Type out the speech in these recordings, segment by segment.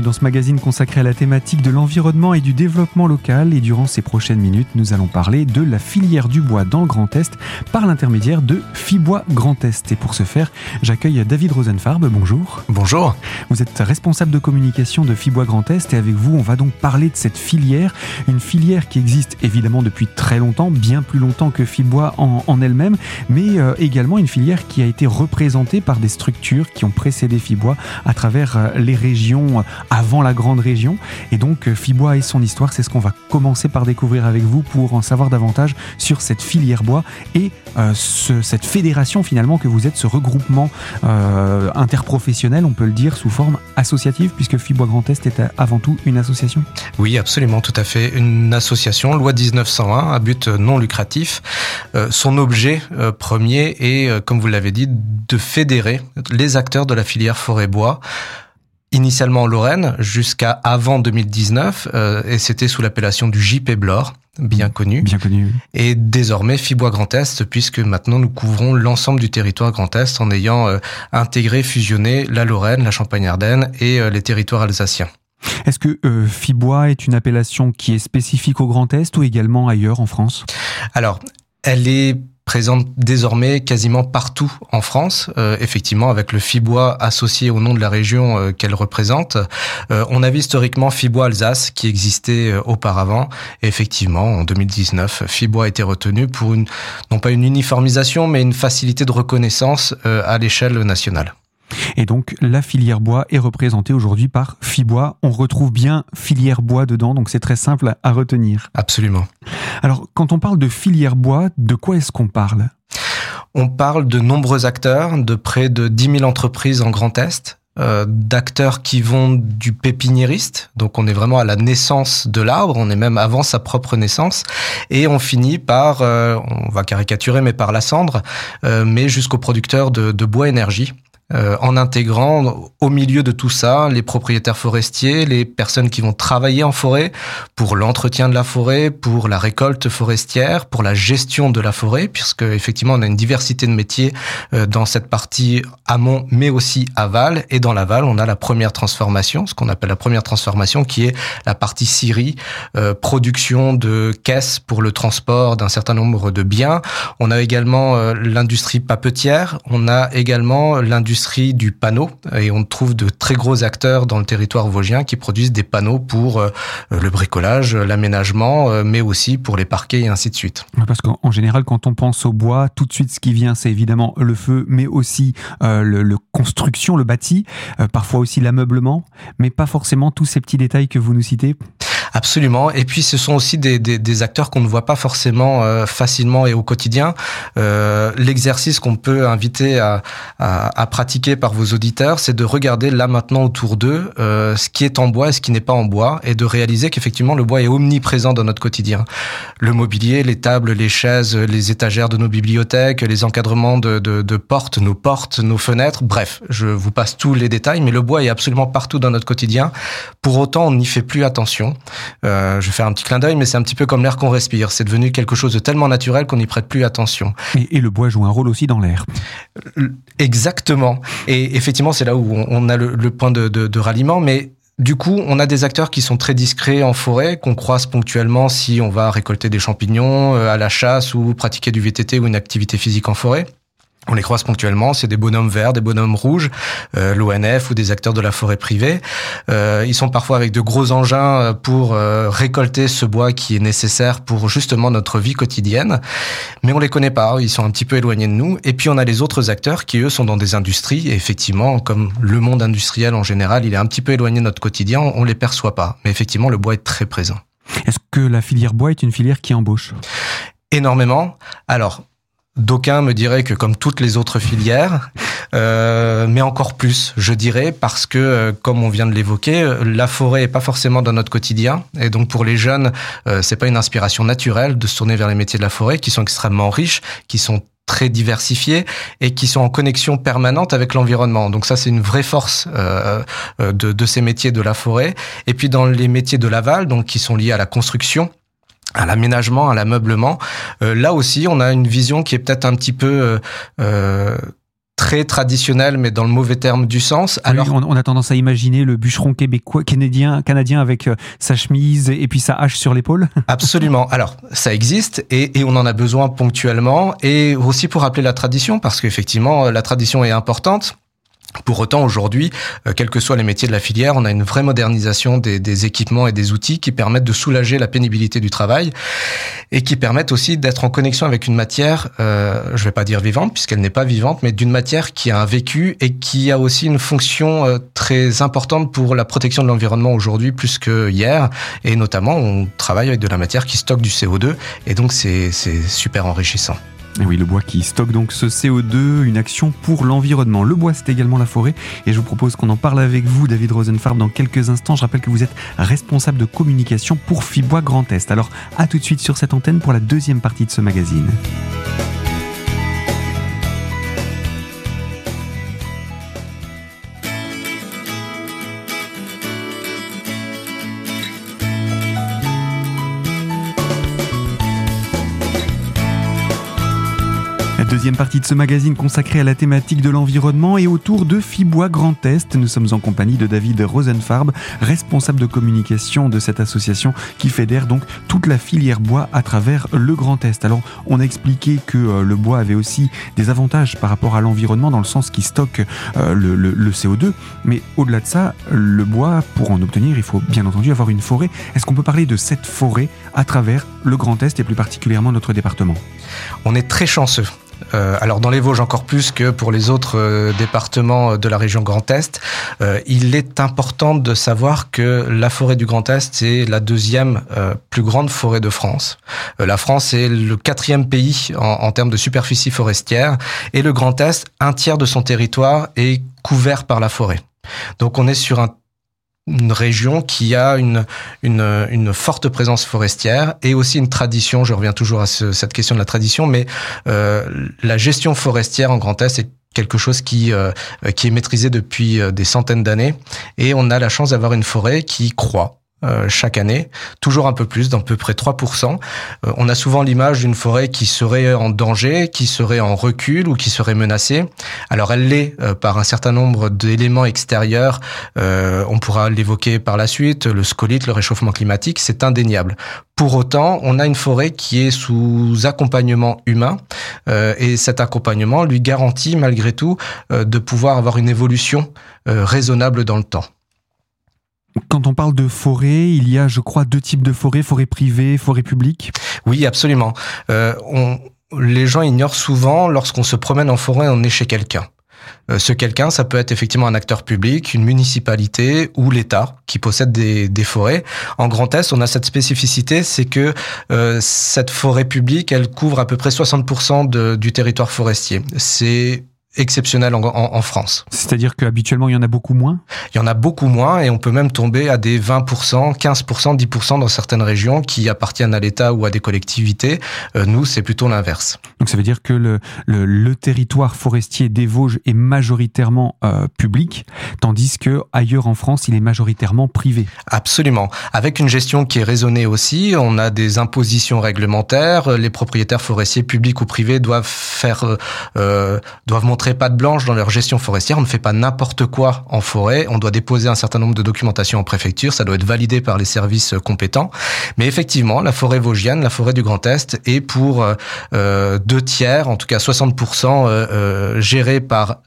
bienvenue dans ce magazine consacré à la thématique de l'environnement et du développement local. Et durant ces prochaines minutes, nous allons parler de la filière du bois dans le Grand Est par l'intermédiaire de Fibois Grand Est. Et pour ce faire, j'accueille David Rosenfarb. Bonjour. Bonjour. Vous êtes responsable de communication de Fibois Grand Est et avec vous, on va donc parler de cette filière. Une filière qui existe évidemment depuis très longtemps, bien plus longtemps que Fibois en, en elle-même, mais euh, également une filière qui a été représentée par des structures qui ont précédé Fibois à travers euh, les régions avant la grande région. Et donc, euh, Fibois et son histoire, c'est ce qu'on va commencer par découvrir avec vous pour en savoir davantage sur cette filière bois et euh, ce, cette fédération finalement que vous êtes, ce regroupement euh, interprofessionnel, on peut le dire, sous forme associative, puisque Fibois Grand Est est avant tout une association Oui, absolument, tout à fait. Une association, loi 1901, à but non lucratif. Euh, son objet euh, premier est, euh, comme vous l'avez dit, de fédérer les acteurs de la filière forêt-bois initialement en Lorraine jusqu'à avant 2019 euh, et c'était sous l'appellation du JP Blore bien connu Bien connu. et désormais Fibois Grand Est puisque maintenant nous couvrons l'ensemble du territoire Grand Est en ayant euh, intégré fusionné la Lorraine, la Champagne-Ardenne et euh, les territoires alsaciens. Est-ce que euh, Fibois est une appellation qui est spécifique au Grand Est ou également ailleurs en France? Alors, elle est présente désormais quasiment partout en France, euh, effectivement avec le Fibois associé au nom de la région euh, qu'elle représente. Euh, on avait historiquement Fibois Alsace qui existait euh, auparavant. Effectivement, en 2019, Fibois a été retenu pour une, non pas une uniformisation, mais une facilité de reconnaissance euh, à l'échelle nationale. Et donc la filière bois est représentée aujourd'hui par Fibois. On retrouve bien filière bois dedans, donc c'est très simple à retenir. Absolument. Alors quand on parle de filière bois, de quoi est-ce qu'on parle? On parle de nombreux acteurs, de près de 10 000 entreprises en Grand Est, euh, d'acteurs qui vont du pépiniériste, donc on est vraiment à la naissance de l'arbre, on est même avant sa propre naissance, et on finit par, euh, on va caricaturer, mais par la cendre, euh, mais jusqu'aux producteurs de, de bois énergie. Euh, en intégrant au milieu de tout ça les propriétaires forestiers, les personnes qui vont travailler en forêt pour l'entretien de la forêt, pour la récolte forestière, pour la gestion de la forêt, puisque effectivement on a une diversité de métiers euh, dans cette partie amont, mais aussi aval. Et dans l'aval, on a la première transformation, ce qu'on appelle la première transformation, qui est la partie scierie, euh, production de caisses pour le transport d'un certain nombre de biens. On a également euh, l'industrie papetière, on a également l'industrie du panneau, et on trouve de très gros acteurs dans le territoire vosgien qui produisent des panneaux pour euh, le bricolage, l'aménagement, euh, mais aussi pour les parquets et ainsi de suite. Parce qu'en en général, quand on pense au bois, tout de suite, ce qui vient, c'est évidemment le feu, mais aussi euh, le construction, le bâti, euh, parfois aussi l'ameublement, mais pas forcément tous ces petits détails que vous nous citez. Absolument. Et puis ce sont aussi des, des, des acteurs qu'on ne voit pas forcément euh, facilement et au quotidien. Euh, L'exercice qu'on peut inviter à, à, à, pratiquer par vos auditeurs, c'est de regarder là maintenant autour d'eux euh, ce qui est en bois et ce qui n'est pas en bois, et de réaliser qu'effectivement le bois est omniprésent dans notre quotidien. Le mobilier, les tables, les chaises, les étagères de nos bibliothèques, les encadrements de, de, de portes, nos portes, nos fenêtres. Bref, je vous passe tous les détails, mais le bois est absolument partout dans notre quotidien. Pour autant, on n'y fait plus attention. Euh, je vais faire un petit clin d'œil, mais c'est un petit peu comme l'air qu'on respire. C'est devenu quelque chose de tellement naturel qu'on n'y prête plus attention. Et, et, le bois joue un rôle aussi dans l'air. Exactement. Et effectivement, c'est là où on a le, le point de, de, de ralliement, mais du coup, on a des acteurs qui sont très discrets en forêt, qu'on croise ponctuellement si on va récolter des champignons euh, à la chasse ou pratiquer du VTT ou une activité physique en forêt. On les croise ponctuellement, c'est des bonhommes verts, des bonhommes rouges, euh, l'ONF ou des acteurs de la forêt privée. Euh, ils sont parfois avec de gros engins pour euh, récolter ce bois qui est nécessaire pour justement notre vie quotidienne. Mais on les connaît pas, ils sont un petit peu éloignés de nous. Et puis on a les autres acteurs qui eux sont dans des industries. Et effectivement, comme le monde industriel en général, il est un petit peu éloigné de notre quotidien, on les perçoit pas. Mais effectivement, le bois est très présent. Est-ce que la filière bois est une filière qui embauche? Énormément. Alors, D'aucuns me diraient que comme toutes les autres filières, euh, mais encore plus, je dirais, parce que, euh, comme on vient de l'évoquer, la forêt est pas forcément dans notre quotidien, et donc pour les jeunes, euh, c'est pas une inspiration naturelle de se tourner vers les métiers de la forêt, qui sont extrêmement riches, qui sont très diversifiés et qui sont en connexion permanente avec l'environnement. Donc ça, c'est une vraie force euh, de, de ces métiers de la forêt. Et puis dans les métiers de l'aval, donc qui sont liés à la construction, à l'aménagement, à l'ameublement. Euh, là aussi, on a une vision qui est peut-être un petit peu euh, très traditionnel, mais dans le mauvais terme du sens. Alors, on, a tendance à imaginer le bûcheron québécois, canadien, canadien avec euh, sa chemise et puis sa hache sur l'épaule. Absolument. Alors, ça existe et, et, on en a besoin ponctuellement et aussi pour rappeler la tradition, parce qu'effectivement, la tradition est importante. Pour autant, aujourd'hui, euh, quels que soient les métiers de la filière, on a une vraie modernisation des, des, équipements et des outils qui permettent de soulager la pénibilité du travail et qui permettent aussi d'être en connexion avec une matière, euh, je vais pas dire vivante puisqu'elle n'est pas vivante, mais d'une matière qui a un vécu et qui a aussi une fonction euh, très importante pour la protection de l'environnement aujourd'hui plus que hier. Et notamment, on travaille avec de la matière qui stocke du CO2 et donc c'est super enrichissant. Oui, le bois qui stocke donc ce CO2, une action pour l'environnement. Le bois, c'est également la forêt. Et je vous propose qu'on en parle avec vous, David Rosenfarb, dans quelques instants. Je rappelle que vous êtes responsable de communication pour Fibois Grand Est. Alors, à tout de suite sur cette antenne pour la deuxième partie de ce magazine. Deuxième partie de ce magazine consacré à la thématique de l'environnement et autour de Fibois Grand Est. Nous sommes en compagnie de David Rosenfarb, responsable de communication de cette association qui fédère donc toute la filière bois à travers le Grand Est. Alors, on a expliqué que euh, le bois avait aussi des avantages par rapport à l'environnement dans le sens qu'il stocke euh, le, le, CO2. Mais au-delà de ça, le bois, pour en obtenir, il faut bien entendu avoir une forêt. Est-ce qu'on peut parler de cette forêt à travers le Grand Est et plus particulièrement notre département? On est très chanceux. Euh, alors dans les Vosges encore plus que pour les autres euh, départements de la région Grand Est, euh, il est important de savoir que la forêt du Grand Est c'est la deuxième plus grande forêt de France. la France est le quatrième pays en, en termes de superficie forestière et le Grand Est, un tiers de son territoire est couvert par la forêt. Donc on est sur un une région qui a une, une, une, forte présence forestière et aussi une tradition, je reviens toujours à ce, cette question de la tradition, mais euh, la gestion forestière en Grand Est est quelque chose qui, euh, qui est maîtrisé depuis euh, des centaines d'années et on a la chance d'avoir une forêt qui croît euh, chaque année, toujours un peu plus, d'à peu près 3%. Euh, on a souvent l'image d'une forêt qui serait en danger, qui serait en recul ou qui serait menacée. Alors elle l'est euh, par un certain nombre d'éléments extérieurs. on pourra l'évoquer par la suite, le scolite, le réchauffement climatique, c'est indéniable. Pour autant, on a une forêt qui est sous accompagnement humain et cet accompagnement lui garantit malgré tout de pouvoir avoir une évolution raisonnable dans le temps. Quand on parle de forêt, il y a, je crois, deux types de forêts, forêt privée, forêt publique. Oui, absolument. Euh, on, les gens ignorent souvent, lorsqu'on se promène en forêt, on est chez quelqu'un. Euh, ce quelqu'un, ça peut être effectivement un acteur public, une municipalité ou l'État qui possède des, des, forêts. En Grand Est, on a cette spécificité, c'est que euh, cette forêt publique, elle couvre à peu près 60% de, du territoire forestier. C'est exceptionnel en, en, en France. C'est-à-dire qu'habituellement, il y en a beaucoup moins? Il y en a beaucoup moins et on peut même tomber à des 20%, 15%, 10% dans certaines régions qui appartiennent à l'État ou à des collectivités. Euh, nous, c'est plutôt l'inverse. Donc ça veut dire que le, le, le, territoire forestier des Vosges est majoritairement euh, public, tandis que ailleurs en France, il est majoritairement privé. Absolument. Avec une gestion qui est raisonnée aussi, on a des impositions réglementaires. Les propriétaires forestiers publics ou privés doivent faire, euh, doivent monter pas de blanche dans leur gestion forestière. On ne fait pas n'importe quoi en forêt. On doit déposer un certain nombre de documentations en préfecture. Ça doit être validé par les services compétents. Mais effectivement, la forêt vosgienne, la forêt du Grand Est, est pour euh, deux tiers, en tout cas 60%, euh, euh, gérée par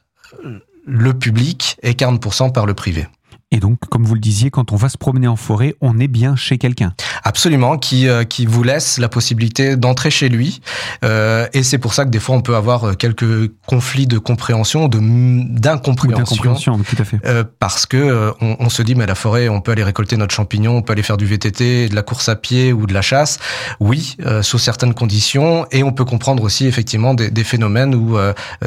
le public et 40% par le privé. Et donc, comme vous le disiez, quand on va se promener en forêt, on est bien chez quelqu'un. Absolument, qui euh, qui vous laisse la possibilité d'entrer chez lui. Euh, et c'est pour ça que des fois on peut avoir euh, quelques conflits de compréhension, de d'incompréhension. tout à fait. Euh, parce que on, on, se dit mais la forêt, on peut aller récolter notre champignon, on peut aller faire du VTT, de la course à pied ou de la chasse. Oui, sous certaines conditions. Et on peut comprendre aussi effectivement des, des phénomènes où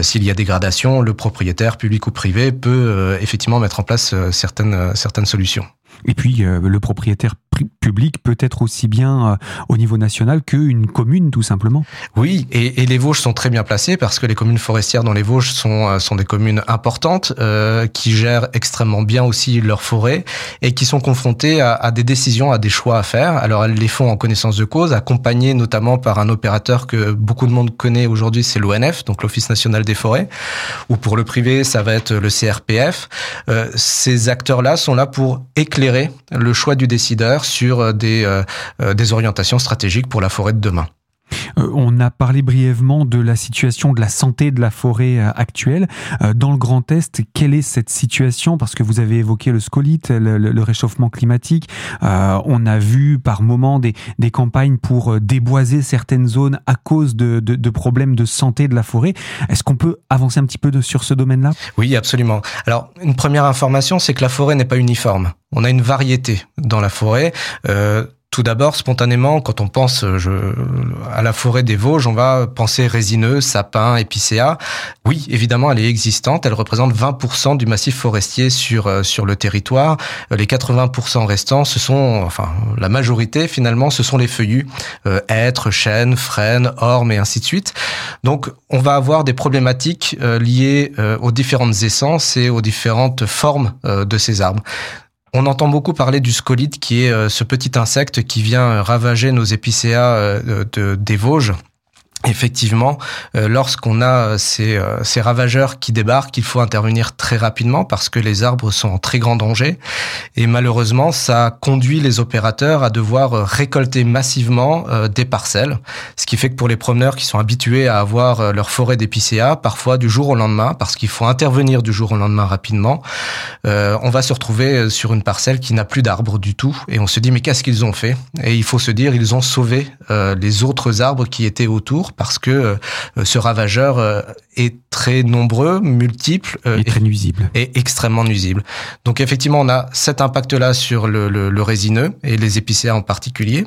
s'il y a dégradation, le propriétaire public ou privé peut effectivement mettre en place certaines certaines solutions. Et puis, euh, le propriétaire public peut être aussi bien euh, au niveau national qu'une commune, tout simplement. Oui, et, les Vosges sont très bien placés parce que les communes forestières dans les Vosges sont, euh, sont des communes importantes euh, qui gèrent extrêmement bien aussi leurs forêts et qui sont confrontées à, des décisions, à des choix à faire. Alors elles les font en connaissance de cause, accompagnées notamment par un opérateur que beaucoup de monde connaît aujourd'hui, c'est l'ONF, donc l'Office national des forêts, ou pour le privé, ça va être le CRPF. Ces acteurs-là sont là pour éclairer le choix du décideur sur euh, euh, euh, des orientations stratégiques pour la forêt de demain. Euh, on a parlé brièvement de la situation de la santé de la forêt euh, actuelle. Euh, dans le Grand Est, quelle est cette situation? Parce que vous avez évoqué le scolite, le, réchauffement climatique. on a vu par moments des, campagnes pour déboiser certaines zones à cause de, problèmes de santé de la forêt. Est-ce qu'on peut avancer un petit peu sur ce domaine-là? Oui, absolument. Alors, une première information, c'est que la forêt n'est pas uniforme. On a une variété dans la forêt. Tout d'abord, spontanément, quand on pense je, à la forêt des Vosges, on va penser résineux, sapin, épicéa. Oui, évidemment, elle est existante. Elle représente 20% du massif forestier sur euh, sur le territoire. Les 80% restants, ce sont, enfin, la majorité finalement, ce sont les feuillus, euh, hêtres, chênes, frênes, ormes et ainsi de suite. Donc, on va avoir des problématiques euh, liées euh, aux différentes essences et aux différentes formes euh, de ces arbres. On entend beaucoup parler du scolite, qui est euh, ce petit insecte qui vient ravager nos épicéas euh, de, des Vosges. Effectivement, euh, lorsqu'on a ces, euh, ces, ravageurs qui débarquent, il faut intervenir très rapidement parce que les arbres sont en très grand danger. Et malheureusement, ça conduit les opérateurs à devoir récolter massivement euh, des parcelles. Ce qui fait que pour les promeneurs qui sont habitués à avoir leur forêt d'épicéas, parfois du jour au lendemain, parce qu'il faut intervenir du jour au lendemain rapidement, on va se retrouver sur une parcelle qui n'a plus d'arbres du tout. Et on se dit, mais qu'est-ce qu'ils ont fait? Et il faut se dire, ils ont sauvé les autres arbres qui étaient autour parce que euh, ce ravageur euh, est très nombreux, multiple et très nuisible. Et extrêmement nuisible. Donc effectivement, on a cet impact-là sur le, le, le résineux et les épicéas en particulier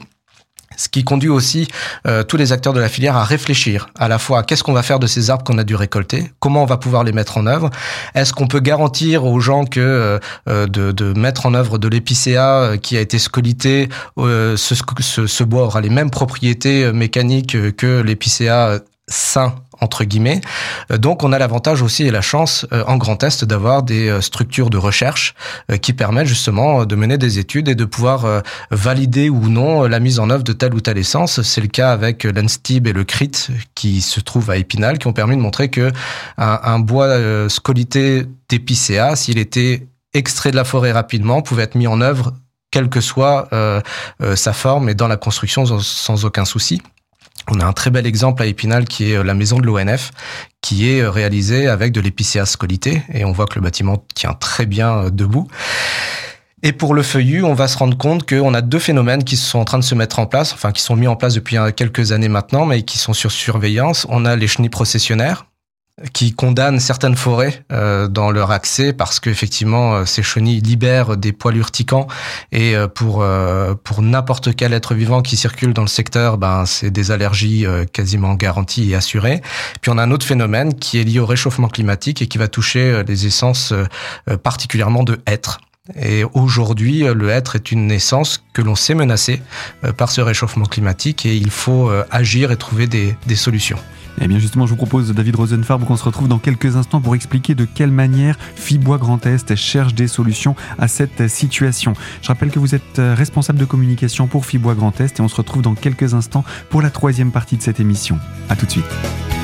ce qui conduit aussi euh, tous les acteurs de la filière à réfléchir à la fois qu'est-ce qu'on va faire de ces arbres qu'on a dû récolter, comment on va pouvoir les mettre en œuvre, est-ce qu'on peut garantir aux gens que euh, de, de, mettre en œuvre de l'épicéa qui a été scolité, euh, ce, ce, ce, bois aura les mêmes propriétés mécaniques que l'épicéa sain entre guillemets. Donc on a l'avantage aussi et la chance en Grand Est d'avoir des structures de recherche qui permettent justement de mener des études et de pouvoir valider ou non la mise en œuvre de telle ou telle essence. C'est le cas avec l'Enstib et le CRIT qui se trouvent à Épinal, qui ont permis de montrer que un, bois scolité d'épicéa, s'il était extrait de la forêt rapidement, pouvait être mis en œuvre quelle que soit euh, euh, sa forme et dans la construction sans aucun souci. On a un très bel exemple à Épinal qui est la maison de l'ONF, qui est réalisée avec de l'épicéa scolité, et on voit que le bâtiment tient très bien debout. Et pour le feuillu, on va se rendre compte qu'on a deux phénomènes qui sont en train de se mettre en place, enfin qui sont mis en place depuis quelques années maintenant, mais qui sont sur surveillance. On a les chenilles processionnaires, qui condamnent certaines forêts euh, dans leur accès parce qu'effectivement euh, ces chenilles libèrent des poils urticants et euh, pour euh, pour n'importe quel être vivant qui circule dans le secteur ben c'est des allergies euh, quasiment garanties et assurées puis on a un autre phénomène qui est lié au réchauffement climatique et qui va toucher euh, les essences particulièrement de hêtres et aujourd'hui, le hêtre est une essence que l'on sait menacée par ce réchauffement climatique et il faut agir et trouver des, des solutions. Eh bien justement, je vous propose, David Rosenfarb, qu'on se retrouve dans quelques instants pour expliquer de quelle manière Fibois Grand Est cherche des solutions à cette situation. Je rappelle que vous êtes responsable de communication pour Fibois Grand Est et on se retrouve dans quelques instants pour la troisième partie de cette émission. A tout de suite.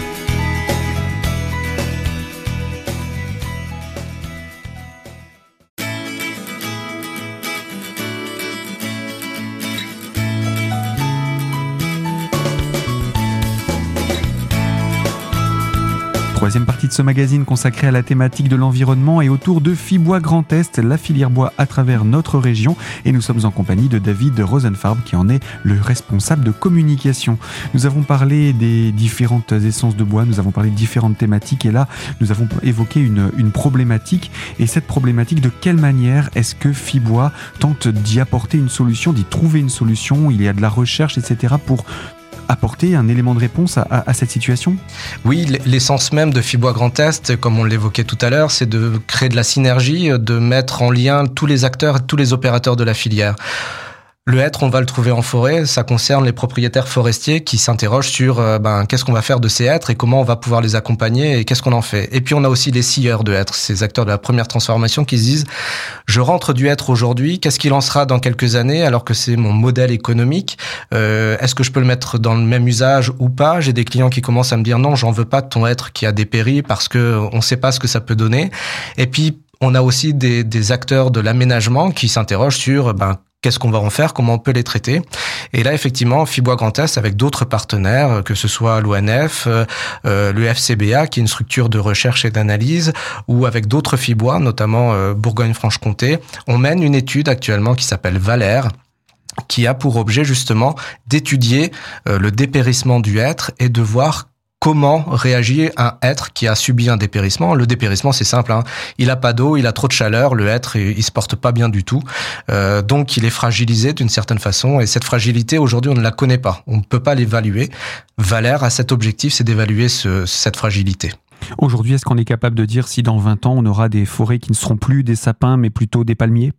Troisième partie de ce magazine consacré à la thématique de l'environnement et autour de Fibois Grand Est, la filière bois à travers notre région. Et nous sommes en compagnie de David Rosenfarb qui en est le responsable de communication. Nous avons parlé des différentes essences de bois, nous avons parlé de différentes thématiques et là nous avons évoqué une, une problématique. Et cette problématique, de quelle manière est-ce que Fibois tente d'y apporter une solution, d'y trouver une solution? Il y a de la recherche, etc. pour apporter un élément de réponse à, cette situation Oui, l'essence même de Fibois Grand Est, comme on l'évoquait tout à l'heure, c'est de créer de la synergie, de mettre en lien tous les acteurs, tous les opérateurs de la filière. Le hêtre, on va le trouver en forêt. Ça concerne les propriétaires forestiers qui s'interrogent sur euh, ben, qu'est-ce qu'on va faire de ces hêtres et comment on va pouvoir les accompagner et qu'est-ce qu'on en fait. Et puis on a aussi les scieurs de hêtres, ces acteurs de la première transformation qui se disent je rentre du hêtre aujourd'hui, qu'est-ce qu'il en sera dans quelques années alors que c'est mon modèle économique? Euh, Est-ce que je peux le mettre dans le même usage ou pas? J'ai des clients qui commencent à me dire non, j'en veux pas de ton hêtre qui a dépéri parce que on sait pas ce que ça peut donner. Et puis on a aussi des, des acteurs de l'aménagement qui s'interrogent sur ben, qu'est-ce qu'on va en faire, comment on peut les traiter. Et là, effectivement, Fibois Grand Est, avec d'autres partenaires, que ce soit l'ONF, euh, euh le FCBA, qui est une structure de recherche et d'analyse, ou avec d'autres Fibois, notamment euh, Bourgogne-Franche-Comté, on mène une étude actuellement qui s'appelle Valère, qui a pour objet justement d'étudier euh, le dépérissement du être et de voir comment réagit un être qui a subi un dépérissement. Le dépérissement, c'est simple. Hein. Il a pas d'eau, il a trop de chaleur, le être, il se porte pas bien du tout. Euh, donc, il est fragilisé d'une certaine façon. Et cette fragilité, aujourd'hui, on ne la connaît pas. On ne peut pas l'évaluer. Valère a cet objectif, c'est d'évaluer ce, cette fragilité. Aujourd'hui, est-ce qu'on est capable de dire si dans 20 ans, on aura des forêts qui ne seront plus des sapins, mais plutôt des palmiers?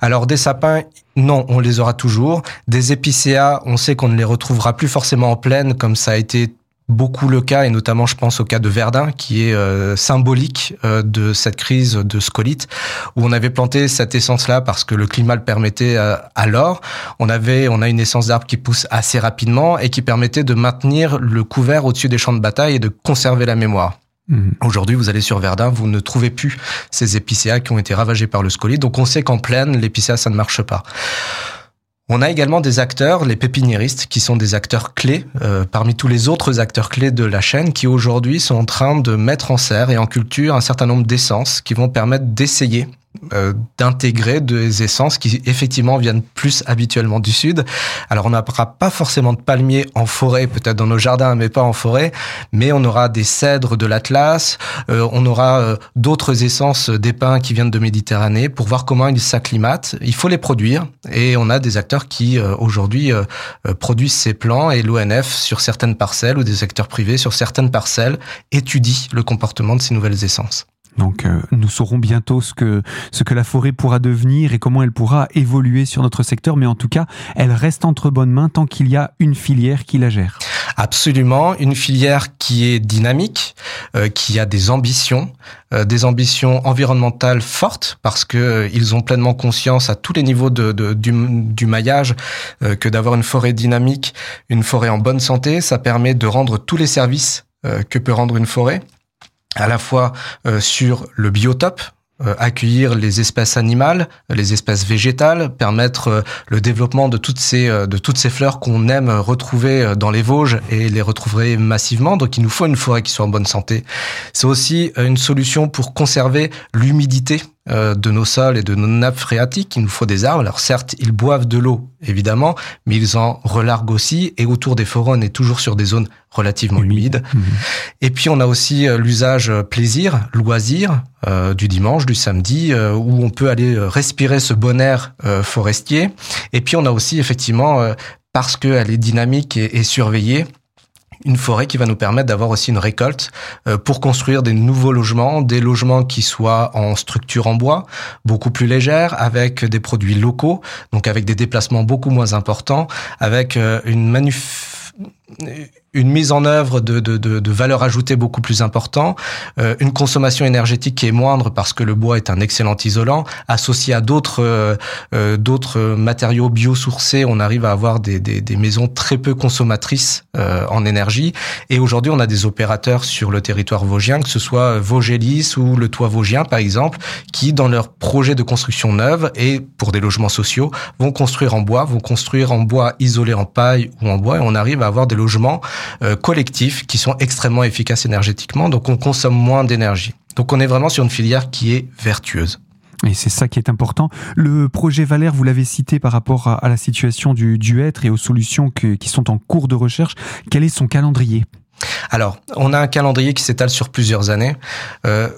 Alors des sapins, non, on les aura toujours. Des épicéas, on sait qu'on ne les retrouvera plus forcément en plaine comme ça a été beaucoup le cas, et notamment je pense au cas de Verdun, qui est euh, symbolique euh, de cette crise de scolite, où on avait planté cette essence-là parce que le climat le permettait euh, alors. On avait, on a une essence d'arbre qui pousse assez rapidement et qui permettait de maintenir le couvert au-dessus des champs de bataille et de conserver la mémoire. Mmh. Aujourd'hui, vous allez sur Verdun, vous ne trouvez plus ces épicéas qui ont été ravagés par le scolite. Donc, on sait qu'en plaine, l'épicéa, ça ne marche pas. On a également des acteurs, les pépiniéristes, qui sont des acteurs clés euh, parmi tous les autres acteurs clés de la chaîne, qui aujourd'hui sont en train de mettre en serre et en culture un certain nombre d'essences qui vont permettre d'essayer euh, d'intégrer des essences qui effectivement viennent plus habituellement du sud. Alors on n'aura pas forcément de palmiers en forêt, peut-être dans nos jardins, mais pas en forêt, mais on aura des cèdres de l'Atlas, euh, on aura euh, d'autres essences d'épins qui viennent de Méditerranée pour voir comment ils s'acclimatent. Il faut les produire et on a des acteurs qui aujourd'hui produisent ces plants et l'ONF sur certaines parcelles ou des acteurs privés sur certaines parcelles étudient le comportement de ces nouvelles essences. Donc euh, nous saurons bientôt ce que, ce que la forêt pourra devenir et comment elle pourra évoluer sur notre secteur, mais en tout cas, elle reste entre bonnes mains tant qu'il y a une filière qui la gère. Absolument, une filière qui est dynamique, euh, qui a des ambitions, euh, des ambitions environnementales fortes, parce que ils ont pleinement conscience à tous les niveaux de, de du, du, maillage que d'avoir une forêt dynamique, une forêt en bonne santé, ça permet de rendre tous les services que peut rendre une forêt à la fois euh, sur le biotope, euh, accueillir les espèces animales, les espèces végétales, permettre euh, le développement de toutes ces de toutes ces fleurs qu'on aime retrouver dans les Vosges et les retrouver massivement. Donc il nous faut une forêt qui soit en bonne santé. C'est aussi une solution pour conserver l'humidité euh, de nos sols et de nos nappes phréatiques. Il nous faut des arbres. Alors certes, ils boivent de l'eau, évidemment, mais ils en relarguent aussi. Et autour des forêts, on est toujours sur des zones relativement humides. Mhm. Et puis on a aussi euh, l'usage euh, plaisir, loisir du dimanche, du samedi, où on peut aller respirer ce bon air forestier. Et puis on a aussi effectivement, parce qu'elle est dynamique et, et surveillée, une forêt qui va nous permettre d'avoir aussi une récolte euh, pour construire des nouveaux logements, des logements qui soient en structure en bois, beaucoup plus légère, avec des produits locaux, donc avec des déplacements beaucoup moins importants, avec euh, une manuf une mise en œuvre de, de, de, de valeur ajoutée beaucoup plus important, euh, une consommation énergétique qui est moindre parce que le bois est un excellent isolant, associé à d'autres euh, euh d'autres matériaux biosourcés, on arrive à avoir des, des, des maisons très peu consommatrices euh, en énergie. Et aujourd'hui, on a des opérateurs sur le territoire vosgien, que ce soit Vosgelis ou le Toit Vosgien par exemple, qui dans leur projet de construction neuve et pour des logements sociaux vont construire en bois, vont construire en bois isolé en paille ou en bois, et on arrive à avoir des logements euh, collectifs qui sont extrêmement efficaces énergétiquement, donc on consomme moins d'énergie. Donc on est vraiment sur une filière qui est vertueuse. Et c'est ça qui est important. Le projet Valère, vous l'avez cité par rapport à, la situation du, du être et aux solutions qui sont en cours de recherche. Quel est son calendrier? Alors, on a un calendrier qui s'étale sur plusieurs années. Euh,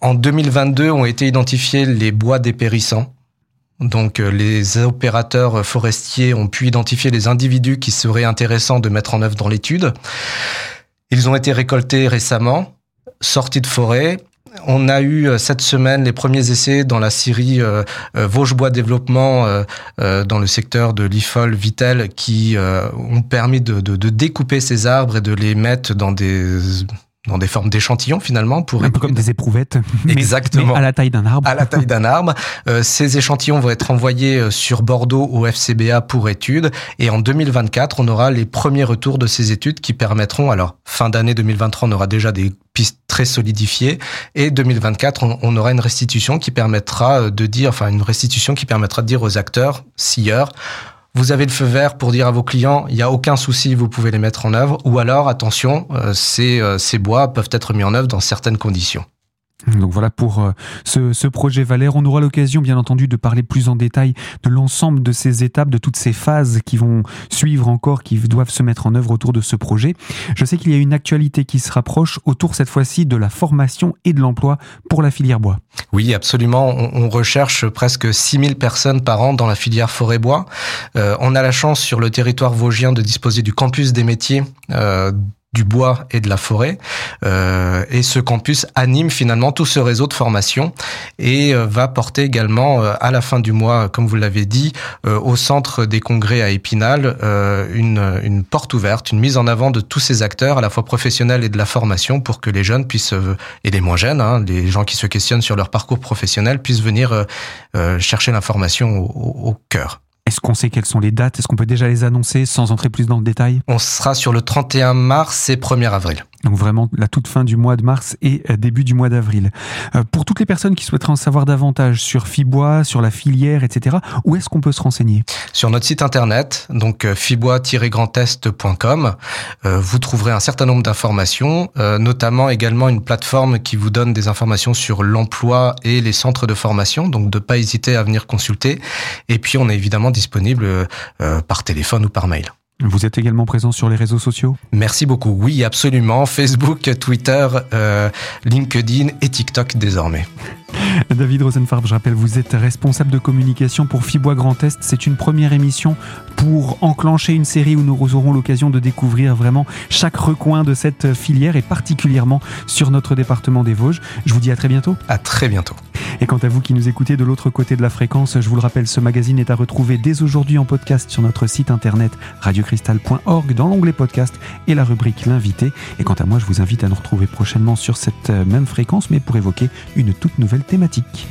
en 2022 ont été identifiés les bois dépérissants donc euh, les opérateurs forestiers ont pu identifier les individus qui seraient intéressants de mettre en œuvre dans l'étude. Ils ont été récoltés récemment, sortis de forêt, On a eu cette semaine les premiers essais dans la Syrie Vosges Bois Développement dans le secteur de l'IFOL Vitel qui ont permis de, de, de découper ces arbres et de les mettre dans des dans des formes d'échantillons finalement pour un peu comme des éprouvettes exactement. à la taille d'un arbre. À la taille d'un arbre. Euh, ces échantillons vont être envoyés euh, sur Bordeaux au FCBA pour études. Et en 2024 on aura les premiers retours de ces études qui permettront alors fin d'année 2023 on aura déjà des pistes très solidifiées. Et 2024 on, on aura une restitution qui permettra euh, de dire enfin une restitution qui permettra de dire aux acteurs scieurs vous avez le feu vert pour dire à vos clients, il n'y a aucun souci, vous pouvez les mettre en œuvre, ou alors, attention, euh, ces, euh, ces bois peuvent être mis en œuvre dans certaines conditions. Donc voilà pour euh, ce, ce, projet Valère. On aura l'occasion, bien entendu, de parler plus en détail de l'ensemble de ces étapes, de toutes ces phases qui vont suivre encore, qui doivent se mettre en œuvre autour de ce projet. Je sais qu'il y a une actualité qui se rapproche autour cette fois-ci de la formation et de l'emploi pour la filière bois. Oui, absolument. On, recherche presque 6000 personnes par an dans la filière forêt-bois. Euh, on a la chance sur le territoire vosgien de disposer du campus des métiers. Euh, du bois et de la forêt. Euh, et ce campus anime finalement tout ce réseau de formation et euh, va porter également euh, à la fin du mois, comme vous l'avez dit, euh, au centre des congrès à Épinal, une, une, porte ouverte, une mise en avant de tous ces acteurs, à la fois professionnels et de la formation, pour que les jeunes puissent, et les moins jeunes, hein, les gens qui se questionnent sur leur parcours professionnel, puissent venir chercher l'information au cœur. Est-ce qu'on sait quelles sont les dates? Est-ce qu'on peut déjà les annoncer sans entrer plus dans le détail? On sera sur le 31 mars et 1er avril. Donc vraiment la toute fin du mois de mars et euh, début du mois d'avril. Euh, pour toutes les personnes qui souhaiteraient en savoir davantage sur Fibois, sur la filière, etc., où est-ce qu'on peut se renseigner? Sur notre site internet, donc euh, fibois-grandest.com, vous trouverez un certain nombre d'informations, notamment également une plateforme qui vous donne des informations sur l'emploi et les centres de formation, donc de pas hésiter à venir consulter. Et puis on est évidemment disponible par téléphone ou par mail. Vous êtes également présent sur les réseaux sociaux? Merci beaucoup. Oui, absolument. Facebook, Twitter, euh, LinkedIn et TikTok désormais. David Rosenfarb, je rappelle, vous êtes responsable de communication pour Fibois Grand Est. C'est une première émission pour enclencher une série où nous aurons l'occasion de découvrir vraiment chaque recoin de cette filière et particulièrement sur notre département des Vosges. Je vous dis à très bientôt. À très bientôt. Et quant à vous qui nous écoutez de l'autre côté de la fréquence, je vous le rappelle, ce magazine est à retrouver dès aujourd'hui en podcast sur notre site internet radiocristal.org dans l'onglet podcast et la rubrique l'invité. Et quant à moi, je vous invite à nous retrouver prochainement sur cette même fréquence, mais pour évoquer une toute nouvelle thématique.